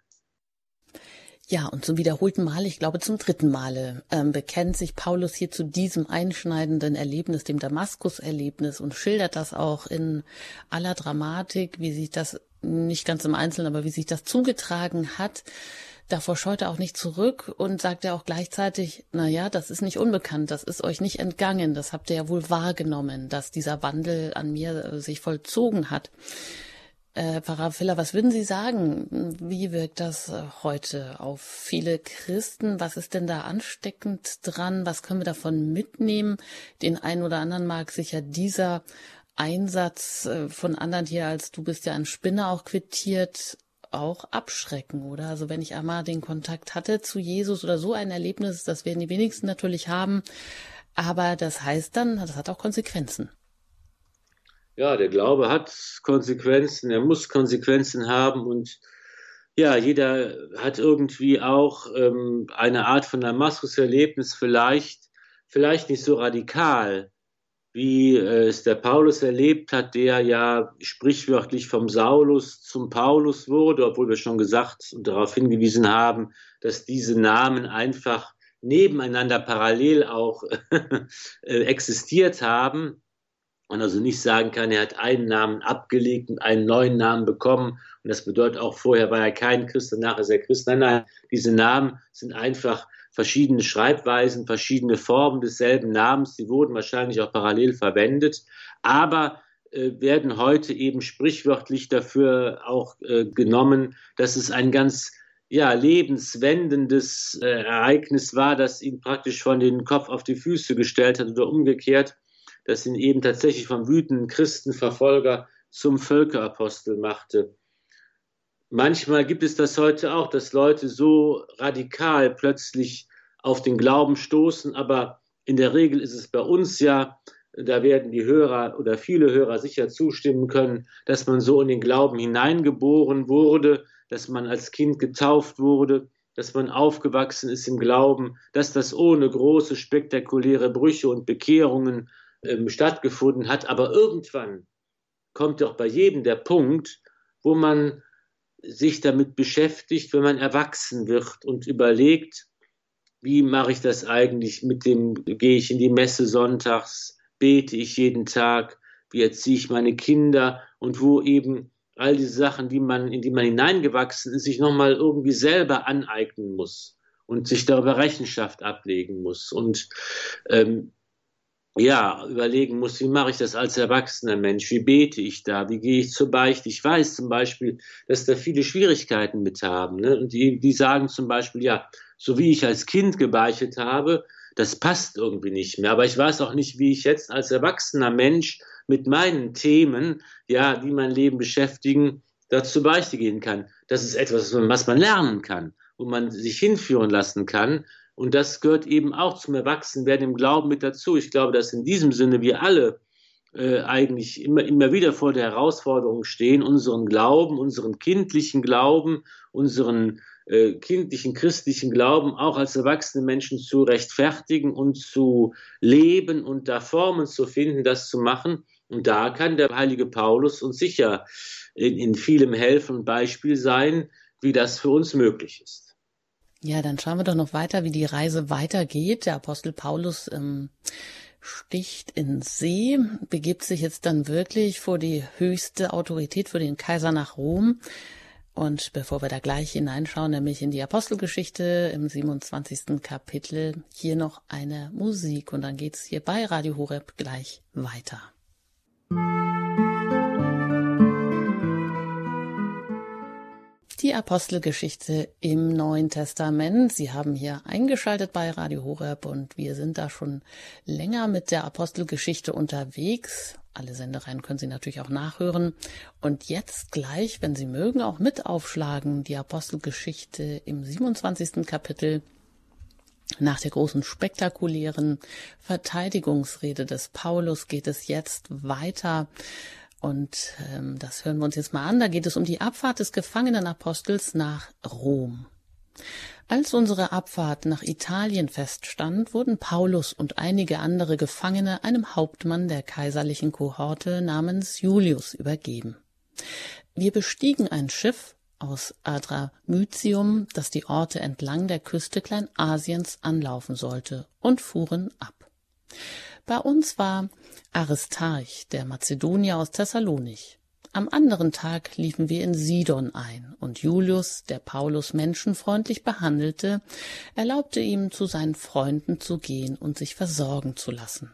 Ja, und zum wiederholten Mal, ich glaube zum dritten Male, ähm, bekennt sich Paulus hier zu diesem einschneidenden Erlebnis, dem Damaskus-Erlebnis und schildert das auch in aller Dramatik, wie sich das nicht ganz im Einzelnen, aber wie sich das zugetragen hat. Davor scheut er auch nicht zurück und sagt er auch gleichzeitig, na ja, das ist nicht unbekannt, das ist euch nicht entgangen, das habt ihr ja wohl wahrgenommen, dass dieser Wandel an mir äh, sich vollzogen hat. Äh, Pfarrer Filler, was würden Sie sagen? Wie wirkt das äh, heute auf viele Christen? Was ist denn da ansteckend dran? Was können wir davon mitnehmen? Den einen oder anderen mag sicher dieser Einsatz äh, von anderen hier als du bist ja ein Spinner auch quittiert auch abschrecken, oder? Also wenn ich einmal den Kontakt hatte zu Jesus oder so ein Erlebnis, das werden die wenigsten natürlich haben, aber das heißt dann, das hat auch Konsequenzen ja, der Glaube hat Konsequenzen, er muss Konsequenzen haben und ja, jeder hat irgendwie auch ähm, eine Art von Damaskus-Erlebnis, vielleicht, vielleicht nicht so radikal, wie äh, es der Paulus erlebt hat, der ja sprichwörtlich vom Saulus zum Paulus wurde, obwohl wir schon gesagt und darauf hingewiesen haben, dass diese Namen einfach nebeneinander parallel auch *laughs* äh, existiert haben. Man also nicht sagen kann, er hat einen Namen abgelegt und einen neuen Namen bekommen. Und das bedeutet auch, vorher war er kein Christ, danach ist er Christ. Nein, nein, diese Namen sind einfach verschiedene Schreibweisen, verschiedene Formen desselben Namens. Die wurden wahrscheinlich auch parallel verwendet, aber äh, werden heute eben sprichwörtlich dafür auch äh, genommen, dass es ein ganz ja, lebenswendendes äh, Ereignis war, das ihn praktisch von den Kopf auf die Füße gestellt hat oder umgekehrt, das ihn eben tatsächlich vom wütenden Christenverfolger zum Völkerapostel machte. Manchmal gibt es das heute auch, dass Leute so radikal plötzlich auf den Glauben stoßen, aber in der Regel ist es bei uns ja, da werden die Hörer oder viele Hörer sicher zustimmen können, dass man so in den Glauben hineingeboren wurde, dass man als Kind getauft wurde, dass man aufgewachsen ist im Glauben, dass das ohne große spektakuläre Brüche und Bekehrungen ähm, stattgefunden hat. Aber irgendwann kommt doch bei jedem der Punkt, wo man sich damit beschäftigt, wenn man erwachsen wird und überlegt, wie mache ich das eigentlich mit dem, gehe ich in die Messe sonntags, bete ich jeden Tag, wie erziehe ich meine Kinder und wo eben all diese Sachen, die man, in die man hineingewachsen ist, sich nochmal irgendwie selber aneignen muss und sich darüber Rechenschaft ablegen muss und ähm, ja, überlegen muss, wie mache ich das als erwachsener Mensch, wie bete ich da, wie gehe ich zur Beichte. Ich weiß zum Beispiel, dass da viele Schwierigkeiten mit haben. Ne? Und die, die sagen zum Beispiel, ja, so wie ich als Kind gebeichtet habe, das passt irgendwie nicht mehr. Aber ich weiß auch nicht, wie ich jetzt als erwachsener Mensch mit meinen Themen, ja, die mein Leben beschäftigen, dazu Beichte gehen kann. Das ist etwas, was man lernen kann, wo man sich hinführen lassen kann. Und das gehört eben auch zum Erwachsenwerden im Glauben mit dazu. Ich glaube, dass in diesem Sinne wir alle äh, eigentlich immer, immer wieder vor der Herausforderung stehen, unseren Glauben, unseren kindlichen Glauben, unseren äh, kindlichen christlichen Glauben auch als erwachsene Menschen zu rechtfertigen und zu leben und da Formen zu finden, das zu machen. Und da kann der heilige Paulus uns sicher in, in vielem helfen und Beispiel sein, wie das für uns möglich ist. Ja, dann schauen wir doch noch weiter, wie die Reise weitergeht. Der Apostel Paulus ähm, sticht in See, begibt sich jetzt dann wirklich vor die höchste Autorität, für den Kaiser nach Rom. Und bevor wir da gleich hineinschauen, nämlich in die Apostelgeschichte im 27. Kapitel, hier noch eine Musik und dann geht's hier bei Radio Horeb gleich weiter. Die Apostelgeschichte im Neuen Testament. Sie haben hier eingeschaltet bei Radio Horeb und wir sind da schon länger mit der Apostelgeschichte unterwegs. Alle Sendereien können Sie natürlich auch nachhören. Und jetzt gleich, wenn Sie mögen, auch mit aufschlagen, die Apostelgeschichte im 27. Kapitel nach der großen spektakulären Verteidigungsrede des Paulus geht es jetzt weiter und ähm, das hören wir uns jetzt mal an. Da geht es um die Abfahrt des Gefangenenapostels nach Rom. Als unsere Abfahrt nach Italien feststand, wurden Paulus und einige andere Gefangene einem Hauptmann der kaiserlichen Kohorte namens Julius übergeben. Wir bestiegen ein Schiff aus Adramytium, das die Orte entlang der Küste Kleinasiens anlaufen sollte, und fuhren ab. Bei uns war Aristarch, der Mazedonier aus Thessalonich. Am anderen Tag liefen wir in Sidon ein, und Julius, der Paulus menschenfreundlich behandelte, erlaubte ihm, zu seinen Freunden zu gehen und sich versorgen zu lassen.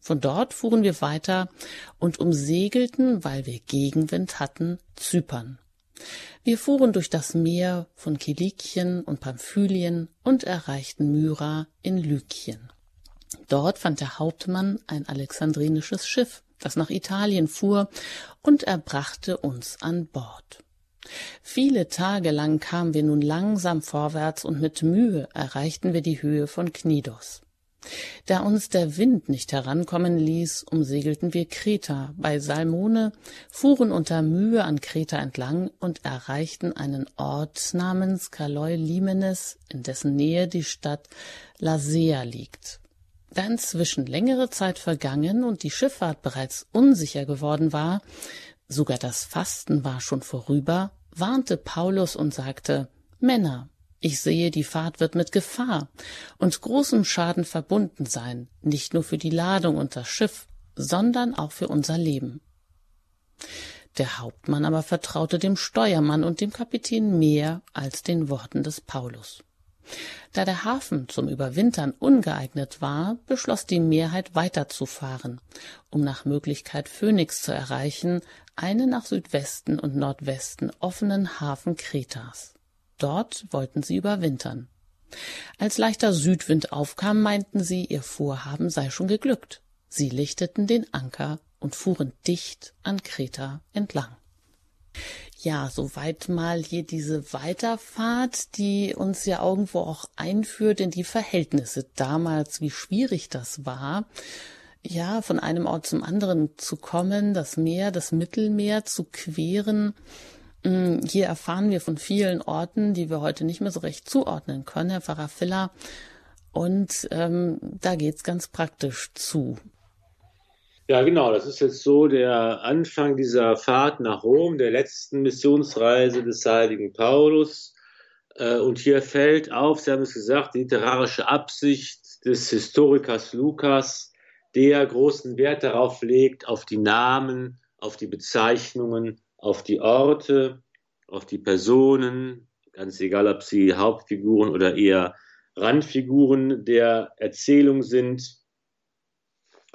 Von dort fuhren wir weiter und umsegelten, weil wir Gegenwind hatten, Zypern. Wir fuhren durch das Meer von Kilikien und Pamphylien und erreichten Myra in Lykien. Dort fand der Hauptmann ein alexandrinisches Schiff, das nach Italien fuhr, und er brachte uns an Bord. Viele Tage lang kamen wir nun langsam vorwärts und mit Mühe erreichten wir die Höhe von Knidos. Da uns der Wind nicht herankommen ließ, umsegelten wir Kreta bei Salmone, fuhren unter Mühe an Kreta entlang und erreichten einen Ort namens Kaloi Limenes, in dessen Nähe die Stadt Lasea liegt. Da inzwischen längere Zeit vergangen und die Schifffahrt bereits unsicher geworden war, sogar das Fasten war schon vorüber, warnte Paulus und sagte Männer, ich sehe, die Fahrt wird mit Gefahr und großem Schaden verbunden sein, nicht nur für die Ladung und das Schiff, sondern auch für unser Leben. Der Hauptmann aber vertraute dem Steuermann und dem Kapitän mehr als den Worten des Paulus. Da der Hafen zum Überwintern ungeeignet war, beschloss die Mehrheit weiterzufahren, um nach Möglichkeit Phönix zu erreichen, einen nach Südwesten und Nordwesten offenen Hafen Kretas. Dort wollten sie überwintern. Als leichter Südwind aufkam, meinten sie, ihr Vorhaben sei schon geglückt. Sie lichteten den Anker und fuhren dicht an Kreta entlang. Ja, soweit mal hier diese Weiterfahrt, die uns ja irgendwo auch einführt in die Verhältnisse damals, wie schwierig das war. Ja, von einem Ort zum anderen zu kommen, das Meer, das Mittelmeer zu queren. Mm, hier erfahren wir von vielen Orten, die wir heute nicht mehr so recht zuordnen können, Herr Pfarrer Filler. Und ähm, da geht's ganz praktisch zu. Ja, genau. Das ist jetzt so der Anfang dieser Fahrt nach Rom, der letzten Missionsreise des heiligen Paulus. Äh, und hier fällt auf, Sie haben es gesagt, die literarische Absicht des Historikers Lukas, der großen Wert darauf legt, auf die Namen, auf die Bezeichnungen, auf die Orte, auf die Personen, ganz egal, ob sie Hauptfiguren oder eher Randfiguren der Erzählung sind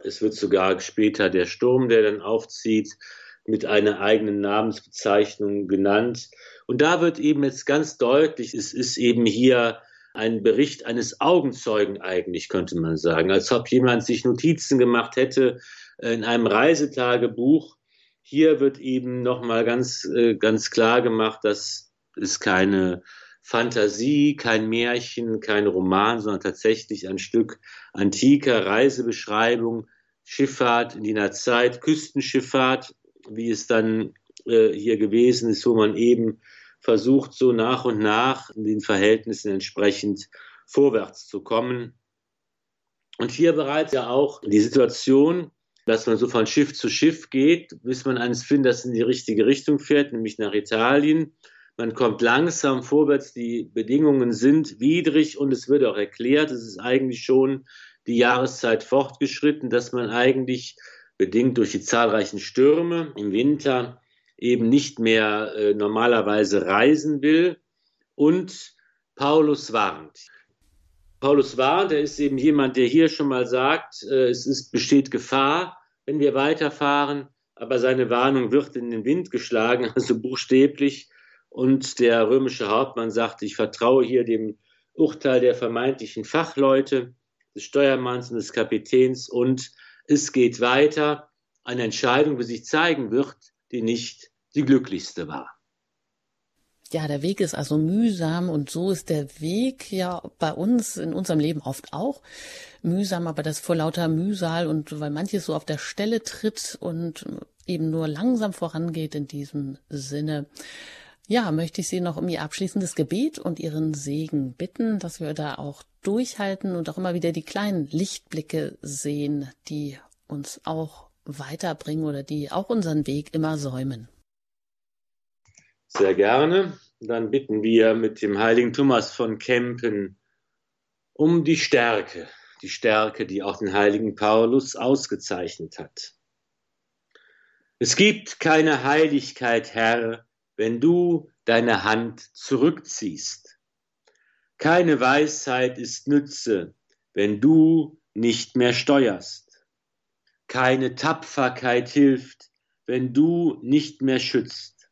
es wird sogar später der Sturm, der dann aufzieht, mit einer eigenen Namensbezeichnung genannt. Und da wird eben jetzt ganz deutlich, es ist eben hier ein Bericht eines Augenzeugen eigentlich, könnte man sagen, als ob jemand sich Notizen gemacht hätte in einem Reisetagebuch. Hier wird eben nochmal ganz, äh, ganz klar gemacht, dass es keine Fantasie, kein Märchen, kein Roman, sondern tatsächlich ein Stück antiker Reisebeschreibung Schifffahrt in jener Zeit, Küstenschifffahrt, wie es dann äh, hier gewesen ist, wo man eben versucht, so nach und nach in den Verhältnissen entsprechend vorwärts zu kommen. Und hier bereits ja auch die Situation, dass man so von Schiff zu Schiff geht, bis man eines findet, das in die richtige Richtung fährt, nämlich nach Italien. Man kommt langsam vorwärts, die Bedingungen sind widrig und es wird auch erklärt, es ist eigentlich schon die Jahreszeit fortgeschritten, dass man eigentlich bedingt durch die zahlreichen Stürme im Winter eben nicht mehr äh, normalerweise reisen will. Und Paulus warnt. Paulus warnt, er ist eben jemand, der hier schon mal sagt, äh, es ist, besteht Gefahr, wenn wir weiterfahren, aber seine Warnung wird in den Wind geschlagen, *laughs* also buchstäblich. Und der römische Hauptmann sagt, ich vertraue hier dem Urteil der vermeintlichen Fachleute des Steuermanns und des Kapitäns und es geht weiter. Eine Entscheidung, die sich zeigen wird, die nicht die glücklichste war. Ja, der Weg ist also mühsam und so ist der Weg ja bei uns in unserem Leben oft auch mühsam, aber das vor lauter Mühsal und weil manches so auf der Stelle tritt und eben nur langsam vorangeht in diesem Sinne. Ja, möchte ich Sie noch um Ihr abschließendes Gebet und Ihren Segen bitten, dass wir da auch durchhalten und auch immer wieder die kleinen Lichtblicke sehen, die uns auch weiterbringen oder die auch unseren Weg immer säumen. Sehr gerne. Dann bitten wir mit dem heiligen Thomas von Kempen um die Stärke, die Stärke, die auch den heiligen Paulus ausgezeichnet hat. Es gibt keine Heiligkeit, Herr, wenn du deine Hand zurückziehst. Keine Weisheit ist Nütze, wenn du nicht mehr steuerst. Keine Tapferkeit hilft, wenn du nicht mehr schützt.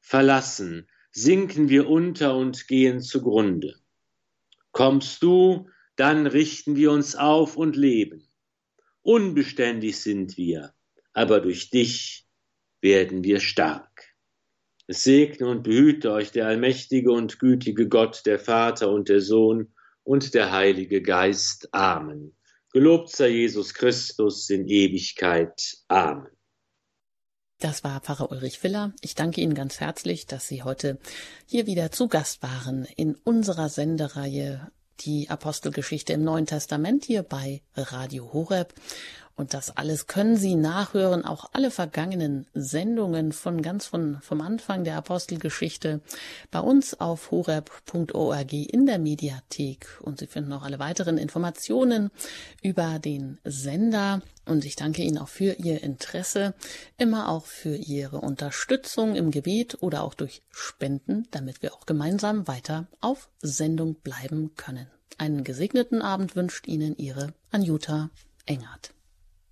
Verlassen, sinken wir unter und gehen zugrunde. Kommst du, dann richten wir uns auf und leben. Unbeständig sind wir, aber durch dich werden wir stark. Es segne und behüte euch der allmächtige und gütige Gott, der Vater und der Sohn und der Heilige Geist. Amen. Gelobt sei Jesus Christus in Ewigkeit. Amen. Das war Pfarrer Ulrich Willer. Ich danke Ihnen ganz herzlich, dass Sie heute hier wieder zu Gast waren in unserer Sendereihe die Apostelgeschichte im Neuen Testament hier bei Radio Horeb. Und das alles können Sie nachhören, auch alle vergangenen Sendungen von ganz von, vom Anfang der Apostelgeschichte bei uns auf horeb.org in der Mediathek. Und Sie finden auch alle weiteren Informationen über den Sender. Und ich danke Ihnen auch für Ihr Interesse, immer auch für Ihre Unterstützung im Gebet oder auch durch Spenden, damit wir auch gemeinsam weiter auf Sendung bleiben können. Einen gesegneten Abend wünscht Ihnen Ihre Anjuta Engert.